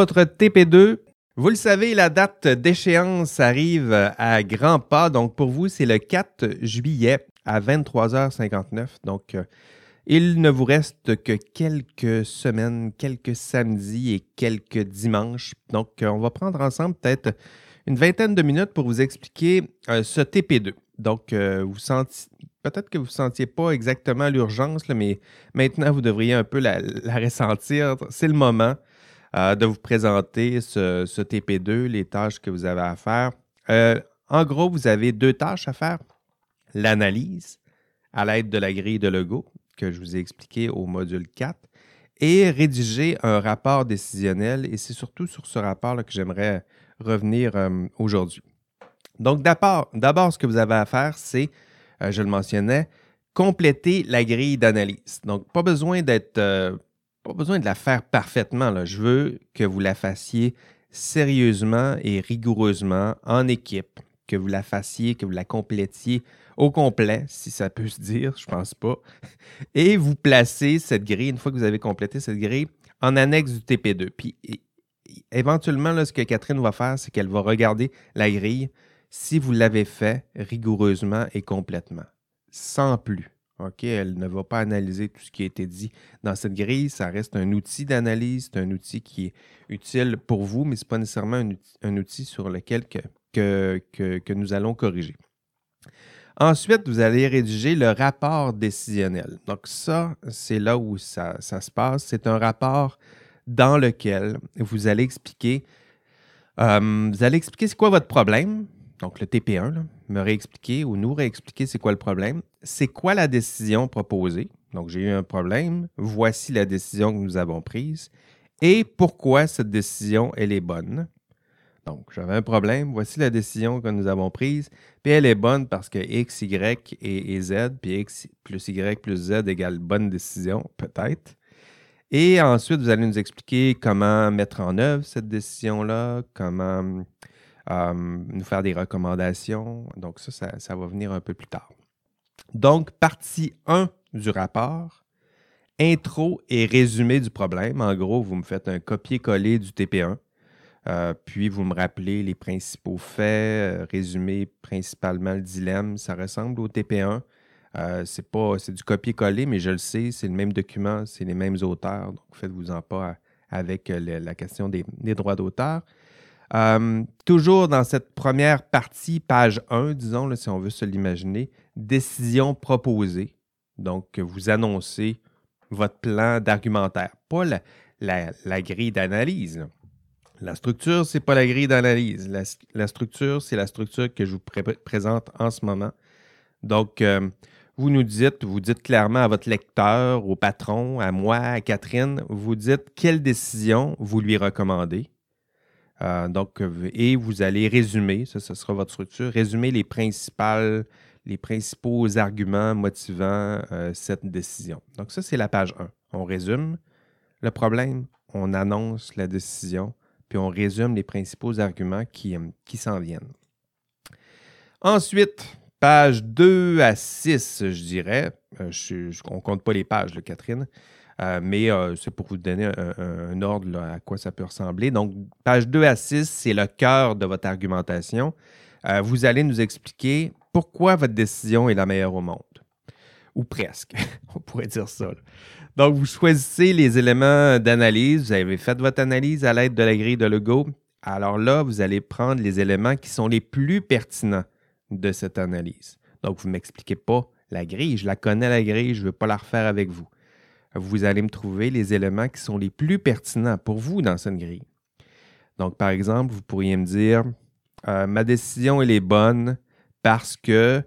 votre TP2. Vous le savez, la date d'échéance arrive à grands pas. Donc, pour vous, c'est le 4 juillet à 23h59. Donc, euh, il ne vous reste que quelques semaines, quelques samedis et quelques dimanches. Donc, euh, on va prendre ensemble peut-être une vingtaine de minutes pour vous expliquer euh, ce TP2. Donc, vous sentez, peut-être que vous ne sentiez pas exactement l'urgence, mais maintenant, vous devriez un peu la ressentir. C'est le moment. Euh, de vous présenter ce, TP2, les tâches que vous avez à faire. Euh, en gros, vous avez deux tâches à faire. L'analyse à l'aide de la grille de logo que je vous ai expliqué au module 4 et rédiger un rapport décisionnel. Et c'est surtout sur ce rapport là que j'aimerais revenir euh, aujourd'hui. Donc, d'abord, ce que vous avez à faire, c'est, je le mentionnais, compléter la grille d'analyse. Donc, pas besoin d'être pas besoin de la faire parfaitement. Là. Je veux que vous la fassiez sérieusement et rigoureusement en équipe, que vous la fassiez, que vous la complétiez au complet, si ça peut se dire, je pense pas. Et vous placez cette grille, une fois que vous avez complété cette grille, en annexe du TP2. Puis éventuellement, là, ce que Catherine va faire, c'est qu'elle va regarder la grille si vous l'avez fait rigoureusement et complètement, sans plus. OK, elle ne va pas analyser tout ce qui a été dit dans cette grille. Ça reste un outil d'analyse, c'est un outil qui est utile pour vous, mais ce n'est pas nécessairement un, outil sur lequel que, que, nous allons corriger. Ensuite, vous allez rédiger le rapport décisionnel. Donc ça, c'est là où ça, se passe. C'est un rapport dans lequel vous allez expliquer, euh, vous allez expliquer c'est quoi votre problème, donc le TP1, me réexpliquer ou nous réexpliquer c'est quoi le problème, c'est quoi la décision proposée? Donc j'ai eu un problème, voici la décision que nous avons prise et pourquoi cette décision, elle est bonne? Donc j'avais un problème, voici la décision que nous avons prise, puis elle est bonne parce que X, Y et, Z, puis X plus Y plus Z égale bonne décision, peut-être. Et ensuite, vous allez nous expliquer comment mettre en œuvre cette décision-là, comment euh, nous faire des recommandations. Donc ça, ça, va venir un peu plus tard. Donc, partie 1 du rapport, intro et résumé du problème. En gros, vous me faites un copier-coller du TP1. Euh, puis vous me rappelez les principaux faits, euh, résumé principalement le dilemme. Ça ressemble au TP1. c'est pas c'est du copier-coller, mais je le sais, c'est le même document, c'est les mêmes auteurs. Donc faites-vous-en pas avec la question des droits d'auteur. Euh, toujours dans cette première partie, page 1, disons, si on veut se l'imaginer, décision proposée. Donc, vous annoncez votre plan d'argumentaire, pas la, grille d'analyse. La structure, ce n'est pas la grille d'analyse. La, structure, c'est la structure que je vous présente en ce moment. Donc, euh, vous nous dites, vous dites clairement à votre lecteur, au patron, à moi, à Catherine, vous dites quelle décision vous lui recommandez. Euh, donc, et vous allez résumer, ça, ce sera votre structure, résumer les, principales, les principaux arguments motivant euh, cette décision. Donc, ça, c'est la page 1. On résume le problème, on annonce la décision, puis on résume les principaux arguments qui, euh, qui s'en viennent. Ensuite, page 2 à 6, je dirais. On ne compte pas les pages, Catherine. Euh, mais euh, c'est pour vous donner un, ordre à quoi ça peut ressembler. Donc, page 2 à 6, c'est le cœur de votre argumentation. Euh, vous allez nous expliquer pourquoi votre décision est la meilleure au monde. Ou presque, on pourrait dire ça. Donc, vous choisissez les éléments d'analyse. Vous avez fait votre analyse à l'aide de la grille de logo. Alors là, vous allez prendre les éléments qui sont les plus pertinents de cette analyse. Donc, vous ne m'expliquez pas la grille. Je la connais, la grille. Je ne veux pas la refaire avec vous vous allez me trouver les éléments qui sont les plus pertinents pour vous dans cette grille. Donc, par exemple, vous pourriez me dire, euh, ma décision, elle est bonne parce que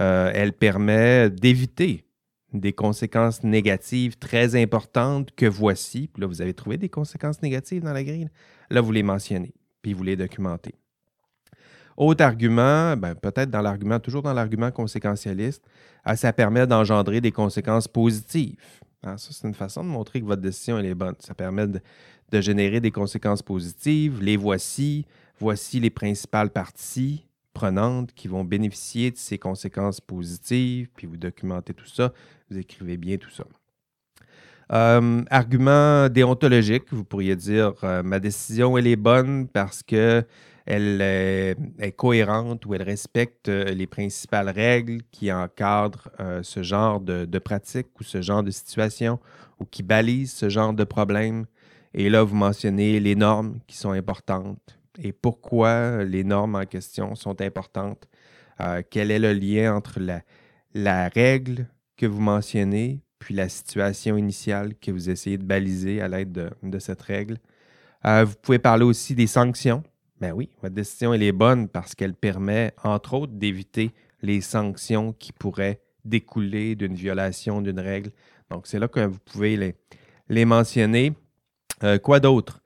euh, elle permet d'éviter des conséquences négatives très importantes que voici. Puis là, vous avez trouvé des conséquences négatives dans la grille. Là, vous les mentionnez, puis vous les documentez. Autre argument, ben, peut-être dans l'argument, toujours dans l'argument conséquentialiste, euh, ça permet d'engendrer des conséquences positives. Ah, ça, c'est une façon de montrer que votre décision est bonne. Ça permet de, générer des conséquences positives. Les voici. Voici les principales parties prenantes qui vont bénéficier de ces conséquences positives, puis vous documentez tout ça, vous écrivez bien tout ça. argument déontologique, vous pourriez dire ma décision elle est bonne parce que elle est, cohérente ou elle respecte les principales règles qui encadrent ce genre de, pratique ou ce genre de situation ou qui balisent ce genre de problème. Et là, vous mentionnez les normes qui sont importantes et pourquoi les normes en question sont importantes. Euh, quel est le lien entre la, règle que vous mentionnez puis la situation initiale que vous essayez de baliser à l'aide de, cette règle? Euh, vous pouvez parler aussi des sanctions. Ben oui, votre décision est bonne parce qu'elle permet, entre autres, d'éviter les sanctions qui pourraient découler d'une violation d'une règle. Donc, c'est là que vous pouvez les, mentionner. Euh, quoi d'autre?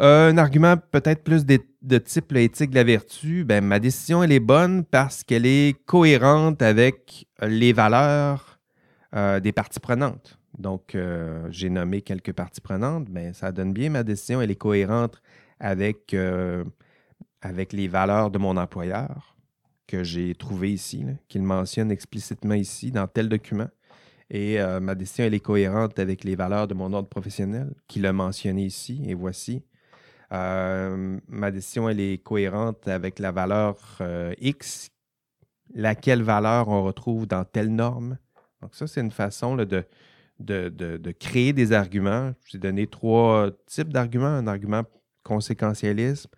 Euh, un argument peut-être plus de, type l'éthique de la vertu, ben, ma décision, elle est bonne parce qu'elle est cohérente avec les valeurs euh, des parties prenantes. Donc, j'ai nommé quelques parties prenantes, mais ben, ça donne bien ma décision, elle est cohérente avec, avec les valeurs de mon employeur que j'ai trouvé ici, qu'il mentionne explicitement ici dans tel document. Et euh, ma décision, elle est cohérente avec les valeurs de mon ordre professionnel, qui l'a mentionné ici, et voici. Euh, ma décision, elle est cohérente avec la valeur euh, X, laquelle valeur on retrouve dans telle norme. Donc ça, c'est une façon de, de, créer des arguments. Je vous ai donné trois types d'arguments. Un argument conséquentialiste,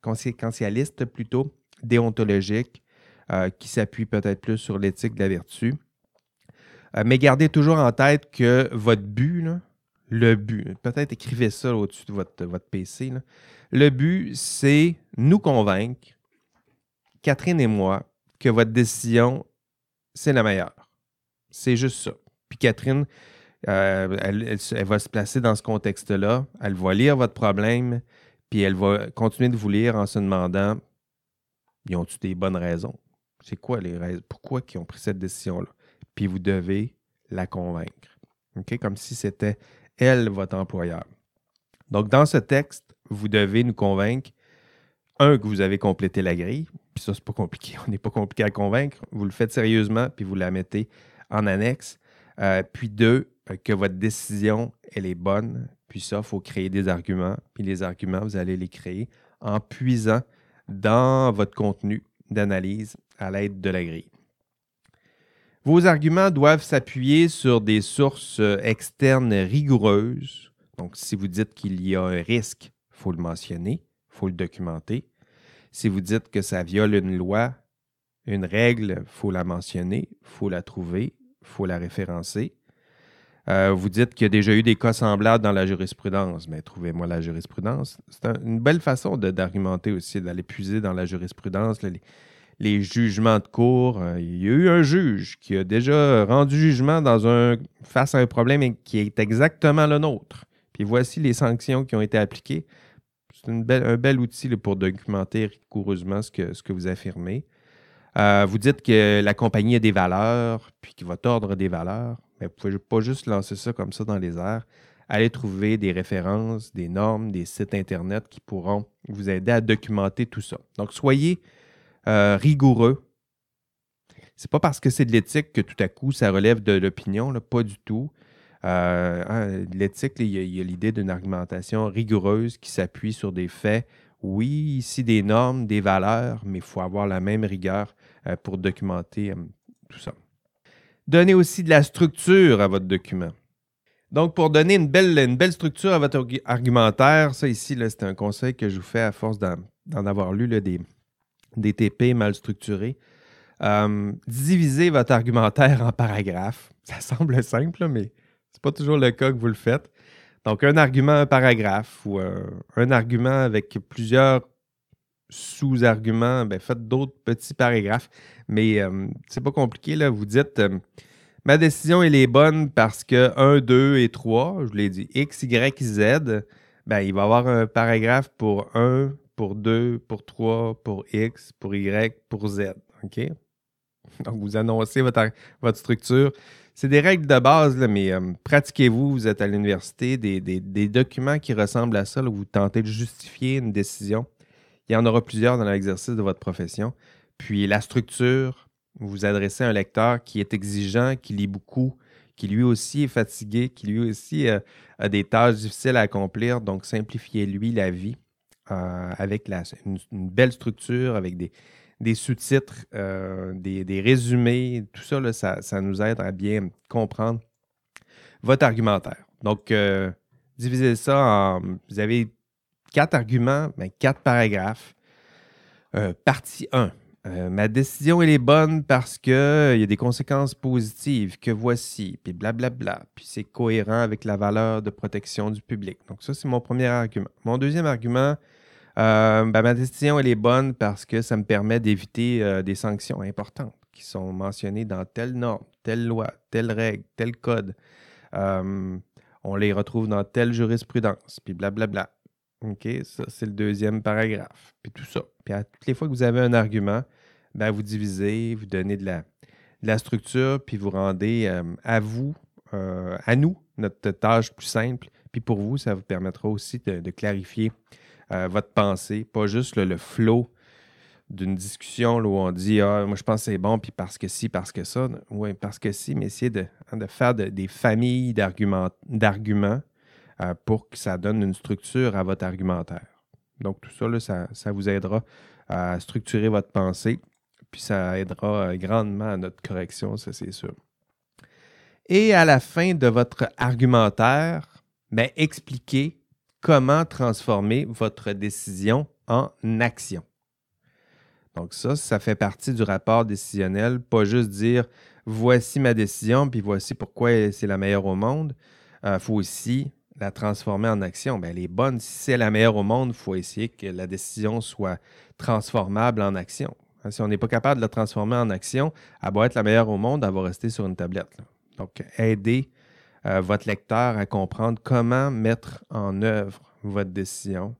conséquentialiste plutôt, déontologique, qui s'appuie peut-être plus sur l'éthique de la vertu euh, mais gardez toujours en tête que votre but, le but, peut-être écrivez ça au-dessus de votre, votre PC, le but, c'est nous convaincre, Catherine et moi, que votre décision, c'est la meilleure. C'est juste ça. Puis Catherine, euh, elle, va se placer dans ce contexte-là, elle va lire votre problème, puis elle va continuer de vous lire en se demandant, ils ont-ils des bonnes raisons? C'est quoi les raisons? Pourquoi ils ont pris cette décision-là? puis vous devez la convaincre. Comme si c'était elle votre employeur. Donc, dans ce texte, vous devez nous convaincre, un, que vous avez complété la grille, puis ça, c'est pas compliqué, on n'est pas compliqué à convaincre, vous le faites sérieusement, puis vous la mettez en annexe. Euh, puis deux, euh, que votre décision, elle est bonne, puis ça, il faut créer des arguments, puis les arguments, vous allez les créer en puisant dans votre contenu d'analyse à l'aide de la grille. Vos arguments doivent s'appuyer sur des sources euh, externes rigoureuses. Donc, si vous dites qu'il y a un risque, il faut le mentionner, il faut le documenter. Si vous dites que ça viole une loi, une règle, il faut la mentionner, il faut la trouver, il faut la référencer. Euh, vous dites qu'il y a déjà eu des cas semblables dans la jurisprudence, mais trouvez-moi la jurisprudence. C'est une belle façon d'argumenter aussi, d'aller puiser dans la jurisprudence les jugements de cour. Euh, il y a eu un juge qui a déjà rendu jugement dans un, face à un problème qui est exactement le nôtre. Puis voici les sanctions qui ont été appliquées. C'est un bel outil pour documenter rigoureusement ce que, vous affirmez. Euh, vous dites que la compagnie a des valeurs, puis qu'il va tordre des valeurs, mais vous pouvez pas juste lancer ça comme ça dans les airs. Allez trouver des références, des normes, des sites Internet qui pourront vous aider à documenter tout ça. Donc, soyez euh, rigoureux. C'est pas parce que c'est de l'éthique que tout à coup ça relève de l'opinion, pas du tout. Euh, hein, l'éthique, il y a l'idée d'une argumentation rigoureuse qui s'appuie sur des faits. Oui, ici des normes, des valeurs, mais il faut avoir la même rigueur euh, pour documenter tout ça. Donnez aussi de la structure à votre document. Donc, pour donner une belle, structure à votre argumentaire, ça ici, c'est un conseil que je vous fais à force d'en avoir lu des, des TP mal structurés. Euh, divisez votre argumentaire en paragraphes. Ça semble simple, mais ce n'est pas toujours le cas que vous le faites. Donc, un argument, un paragraphe ou un argument avec plusieurs sous-arguments, ben, faites d'autres petits paragraphes. Mais euh, c'est pas compliqué, là. Vous dites ma décision, elle est bonne parce que 1, 2 et 3, je l'ai dit, X, Y, Z, ben, il va y avoir un paragraphe pour 1, pour 2, pour 3, pour X, pour Y, pour Z. OK? Donc, vous annoncez votre, votre structure. C'est des règles de base, mais euh, pratiquez-vous, vous êtes à l'université, des, documents qui ressemblent à ça, où vous tentez de justifier une décision. Il y en aura plusieurs dans l'exercice de votre profession. Puis la structure, vous vous adressez à un lecteur qui est exigeant, qui lit beaucoup, qui lui aussi est fatigué, qui lui aussi a des tâches difficiles à accomplir. Donc, simplifiez-lui la vie avec une, belle structure, avec des, sous-titres, des, résumés. Tout ça, ça, ça, nous aide à bien comprendre votre argumentaire. Donc, divisez ça en. Vous avez quatre arguments, mais quatre paragraphes. Euh, partie 1. Euh, ma décision, elle est bonne parce qu'il y a des conséquences positives que voici, puis blablabla, puis c'est cohérent avec la valeur de protection du public. Donc ça, c'est mon premier argument. Mon deuxième argument, euh, ben, ma décision, elle est bonne parce que ça me permet d'éviter des sanctions importantes qui sont mentionnées dans telle norme, telle loi, telle règle, tel code. on les retrouve dans telle jurisprudence, puis blablabla. OK, ça, c'est le deuxième paragraphe. Puis tout ça. Puis à toutes les fois que vous avez un argument, ben, vous divisez, vous donnez de la, la structure, puis vous rendez euh, à vous, euh, à nous, notre tâche plus simple. Puis pour vous, ça vous permettra aussi de, clarifier euh, votre pensée, pas juste le flow d'une discussion où on dit Ah, moi je pense que c'est bon, puis parce que si, parce que ça. Oui, parce que si, mais essayer de, de faire des familles d'arguments euh, pour que ça donne une structure à votre argumentaire. Donc, tout ça, ça, vous aidera à structurer votre pensée, puis ça aidera euh, grandement à notre correction, ça c'est sûr. Et à la fin de votre argumentaire, ben, expliquez comment transformer votre décision en action. Donc ça, ça fait partie du rapport décisionnel, pas juste dire voici ma décision, puis voici pourquoi c'est la meilleure au monde. Il euh, faut aussi la transformer en action, elle est bonne. Si c'est la meilleure au monde, il faut essayer que la décision soit transformable en action. Hein, si on n'est pas capable de la transformer en action, elle va être la meilleure au monde, elle va rester sur une tablette. Donc, aidez euh, votre lecteur à comprendre comment mettre en œuvre votre décision.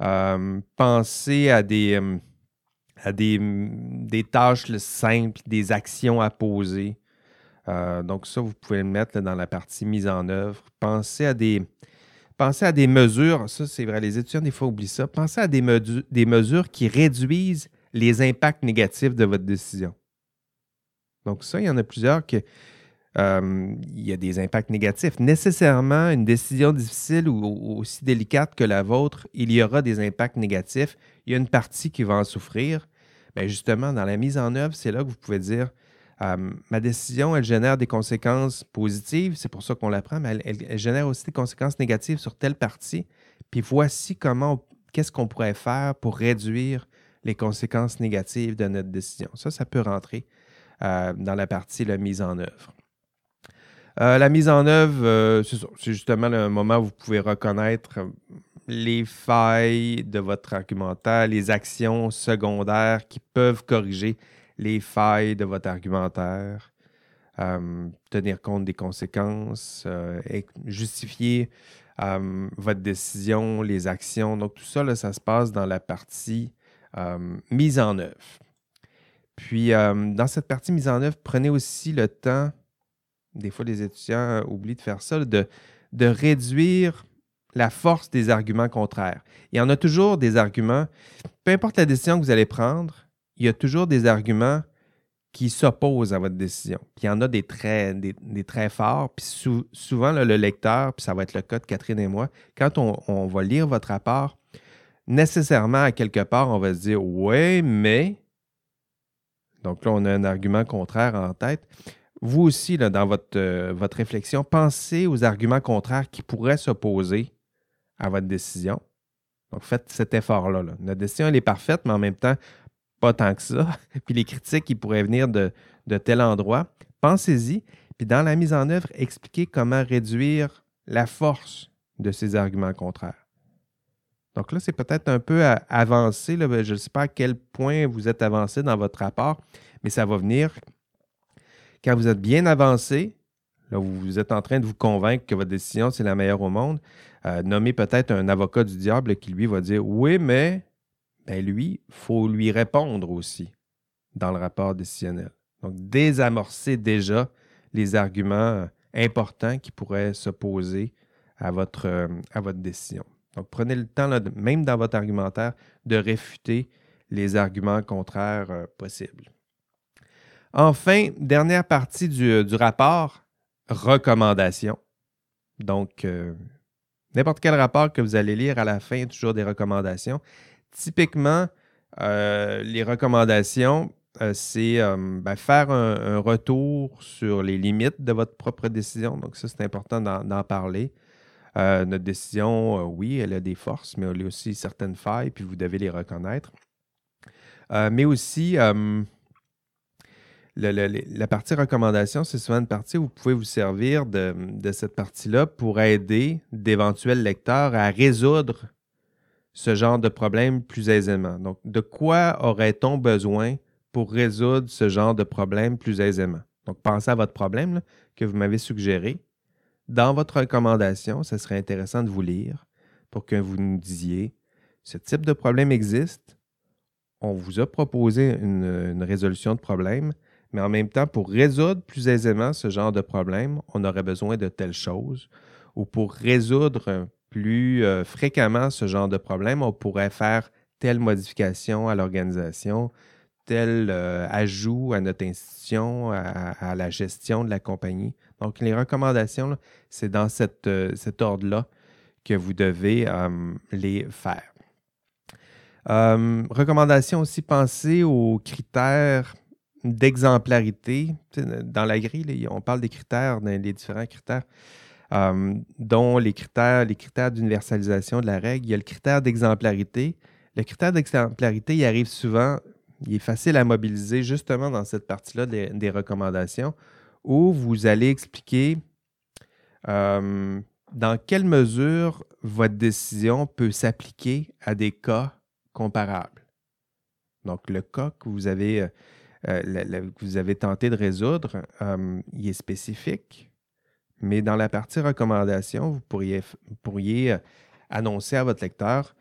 Euh, pensez à des, euh, à des tâches simples, des actions à poser. Euh, donc ça, vous pouvez le mettre dans la partie mise en œuvre. Pensez à des, pensez à des mesures, ça c'est vrai, les étudiants des fois oublient ça. Pensez à des, des mesures qui réduisent les impacts négatifs de votre décision. Donc ça, il y en a plusieurs qui... Euh, il y a des impacts négatifs. Nécessairement, une décision difficile ou, aussi délicate que la vôtre, il y aura des impacts négatifs. Il y a une partie qui va en souffrir. Bien, justement, dans la mise en œuvre, c'est là que vous pouvez dire euh, ma décision, elle génère des conséquences positives, c'est pour ça qu'on la prend, mais elle, génère aussi des conséquences négatives sur telle partie. Puis voici comment, qu'est-ce qu'on pourrait faire pour réduire les conséquences négatives de notre décision. Ça, ça peut rentrer euh, dans la partie la mise en œuvre. Euh, la mise en œuvre, c'est justement le moment où vous pouvez reconnaître les failles de votre argumentaire, les actions secondaires qui peuvent corriger les failles de votre argumentaire, euh, tenir compte des conséquences, euh, justifier euh, votre décision, les actions. Donc, tout ça, ça se passe dans la partie mise en œuvre. Puis, dans cette partie mise en œuvre, prenez aussi le temps, des fois les étudiants oublient de faire ça, de, de réduire la force des arguments contraires. Il y en a toujours des arguments, peu importe la décision que vous allez prendre, il y a toujours des arguments qui s'opposent à votre décision. Puis il y en a des très, des, très forts. Puis souvent, le lecteur, puis ça va être le cas de Catherine et moi, quand on, va lire votre rapport, nécessairement, à quelque part, on va se dire Oui, mais. Donc là, on a un argument contraire en tête. Vous aussi, là, dans votre, euh, votre réflexion, pensez aux arguments contraires qui pourraient s'opposer à votre décision. Donc, faites cet effort-là. Là. Notre décision, elle est parfaite, mais en même temps, pas tant que ça. puis les critiques qui pourraient venir de, tel endroit, pensez-y. Puis dans la mise en œuvre, expliquez comment réduire la force de ces arguments contraires. Donc là, c'est peut-être un peu avancé. Là, je ne sais pas à quel point vous êtes avancé dans votre rapport, mais ça va venir quand vous êtes bien avancé. Là, vous êtes en train de vous convaincre que votre décision, c'est la meilleure au monde. Euh, nommez peut-être un avocat du diable qui, lui, va dire Oui, mais ben lui, il faut lui répondre aussi dans le rapport décisionnel. Donc, désamorcer déjà les arguments importants qui pourraient s'opposer à votre, euh, à votre décision. Donc, prenez le temps, même dans votre argumentaire, de réfuter les arguments contraires euh, possibles. Enfin, dernière partie du, rapport, recommandations. Donc, n'importe quel rapport que vous allez lire à la fin, toujours des recommandations. Typiquement, les recommandations, c'est ben, faire un, retour sur les limites de votre propre décision. Donc, ça, c'est important d'en parler. Euh, notre décision, euh, oui, elle a des forces, mais elle a aussi certaines failles, puis vous devez les reconnaître. Euh, mais aussi, la partie recommandation, c'est souvent une partie où vous pouvez vous servir de, cette partie-là pour aider d'éventuels lecteurs à résoudre ce genre de problème plus aisément. Donc, de quoi aurait-on besoin pour résoudre ce genre de problème plus aisément? Donc, pensez à votre problème que vous m'avez suggéré dans votre recommandation, ce serait intéressant de vous lire pour que vous nous disiez ce type de problème existe. On vous a proposé une, résolution de problème, mais en même temps, pour résoudre plus aisément ce genre de problème, on aurait besoin de telle chose. Ou pour résoudre plus euh, fréquemment ce genre de problème, on pourrait faire telle modification à l'organisation, tel euh, ajout à notre institution, à, la gestion de la compagnie. Donc, les recommandations, c'est dans euh, cet ordre-là que vous devez les faire. recommandations aussi, pensez aux critères d'exemplarité. Dans la grille, on parle des critères, des différents critères, dont les critères, les critères d'universalisation de la règle. Il y a le critère d'exemplarité. Le critère d'exemplarité, il arrive souvent il est facile à mobiliser justement dans cette partie-là des, recommandations où vous allez expliquer euh, dans quelle mesure votre décision peut s'appliquer à des cas comparables. Donc, le cas que vous avez, euh, euh, vous avez tenté de résoudre, il est spécifique, mais dans la partie recommandation, vous pourriez, pourriez annoncer à votre lecteur,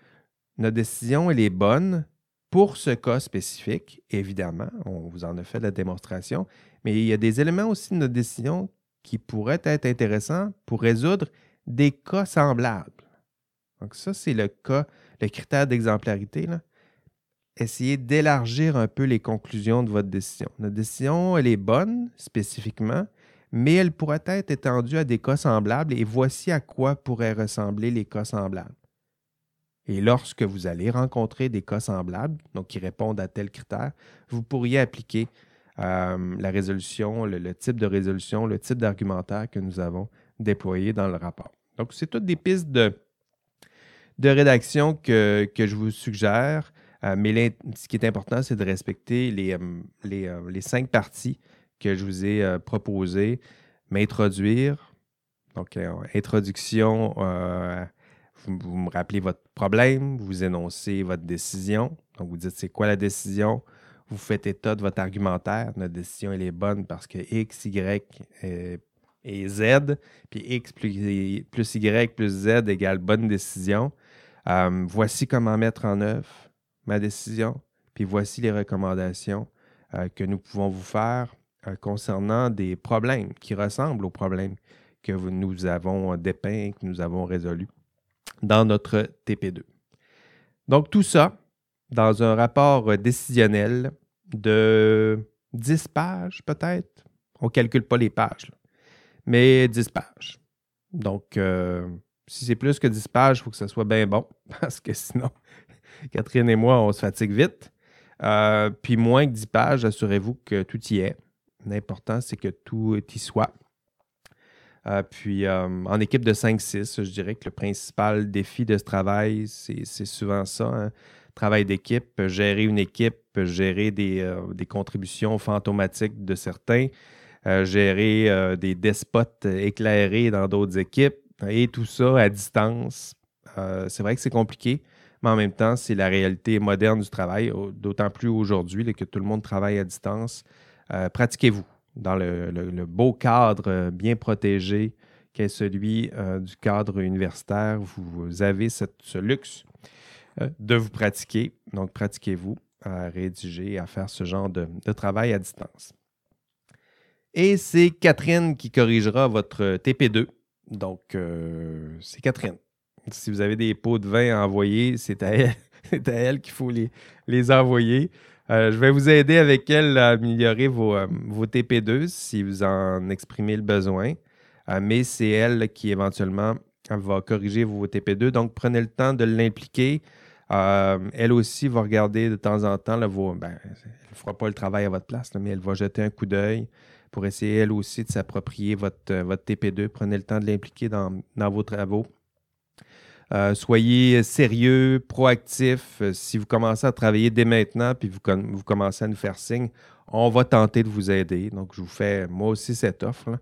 notre décision, est bonne, pour ce cas spécifique, évidemment, on vous en a fait la démonstration, mais il y a des éléments aussi de notre décision qui pourraient être intéressants pour résoudre des cas semblables. Donc ça, c'est le cas, le critère d'exemplarité. Essayez d'élargir un peu les conclusions de votre décision. Notre décision, elle est bonne spécifiquement, mais elle pourrait être étendue à des cas semblables et voici à quoi pourraient ressembler les cas semblables. Et lorsque vous allez rencontrer des cas semblables, donc qui répondent à tel critère, vous pourriez appliquer euh, la résolution, le, type de résolution, le type d'argumentaire que nous avons déployé dans le rapport. Donc, c'est toutes des pistes de, rédaction que, je vous suggère. Euh, mais ce qui est important, c'est de respecter les, euh, les, cinq parties que je vous ai proposées. M'introduire, donc introduction vous, me rappelez votre problème, vous énoncez votre décision. Donc, vous dites c'est quoi la décision? Vous faites état de votre argumentaire. Notre décision, elle est bonne parce que X, Y et, Z. Puis X plus, Y plus Z égale bonne décision. Euh, voici comment mettre en œuvre ma décision. Puis voici les recommandations euh, que nous pouvons vous faire euh, concernant des problèmes qui ressemblent aux problèmes que nous avons dépeints, que nous avons résolus dans notre TP2. Donc tout ça dans un rapport décisionnel de 10 pages peut-être. On ne calcule pas les pages, mais 10 pages. Donc, euh, si c'est plus que 10 pages, il faut que ce soit bien bon, parce que sinon, Catherine et moi, on se fatigue vite. Euh, puis moins que 10 pages, assurez-vous que tout y est. L'important, c'est que tout y soit. Euh, puis euh, en équipe de 5-6, je dirais que le principal défi de ce travail, c'est souvent ça. Hein. Travail d'équipe, gérer une équipe, gérer des, euh, contributions fantomatiques de certains, gérer des despotes éclairés dans d'autres équipes et tout ça à distance. c'est vrai que c'est compliqué, mais en même temps, c'est la réalité moderne du travail, d'autant plus aujourd'hui que tout le monde travaille à distance. Pratiquez-vous dans le, beau cadre bien protégé qu'est celui euh, du cadre universitaire, vous avez ce luxe euh, de vous pratiquer. Donc, pratiquez-vous à rédiger, à faire ce genre de, travail à distance. Et c'est Catherine qui corrigera votre TP2. Donc, euh, c'est Catherine. Si vous avez des pots de vin à envoyer, c'est à elle, qu'il faut les envoyer. Euh, je vais vous aider avec elle à améliorer vos, euh, TP2 si vous en exprimez le besoin. mais c'est elle qui éventuellement va corriger vos TP2. Donc, prenez le temps de l'impliquer. elle aussi va regarder de temps en temps, ben, elle ne fera pas le travail à votre place, mais elle va jeter un coup d'œil pour essayer elle aussi de s'approprier votre TP2. Prenez le temps de l'impliquer dans, vos travaux. Euh, soyez sérieux, proactif. Euh, si vous commencez à travailler dès maintenant, puis vous, commencez à nous faire signe, on va tenter de vous aider. Donc, je vous fais moi aussi cette offre.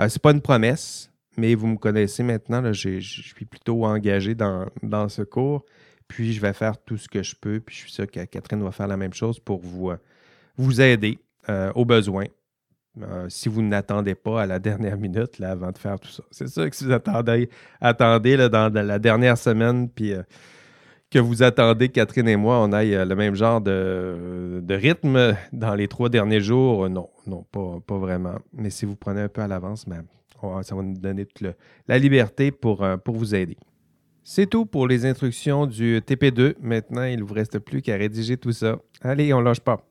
Euh, Ce n'est pas une promesse, mais vous me connaissez maintenant. je suis plutôt engagé dans, ce cours. Puis, je vais faire tout ce que je peux. Puis, je suis sûr que Catherine va faire la même chose pour vous, vous aider aux besoins. Euh, si vous n'attendez pas à la dernière minute là, avant de faire tout ça. C'est ça que si vous attendez, dans, la dernière semaine, puis euh, que vous attendez, Catherine et moi, on aille euh, le même genre de, rythme dans les trois derniers jours. non, non, pas, vraiment. Mais si vous prenez un peu à l'avance, ben, ça va nous donner toute la liberté pour, pour vous aider. C'est tout pour les instructions du TP2. Maintenant, il ne vous reste plus qu'à rédiger tout ça. Allez, on ne lâche pas.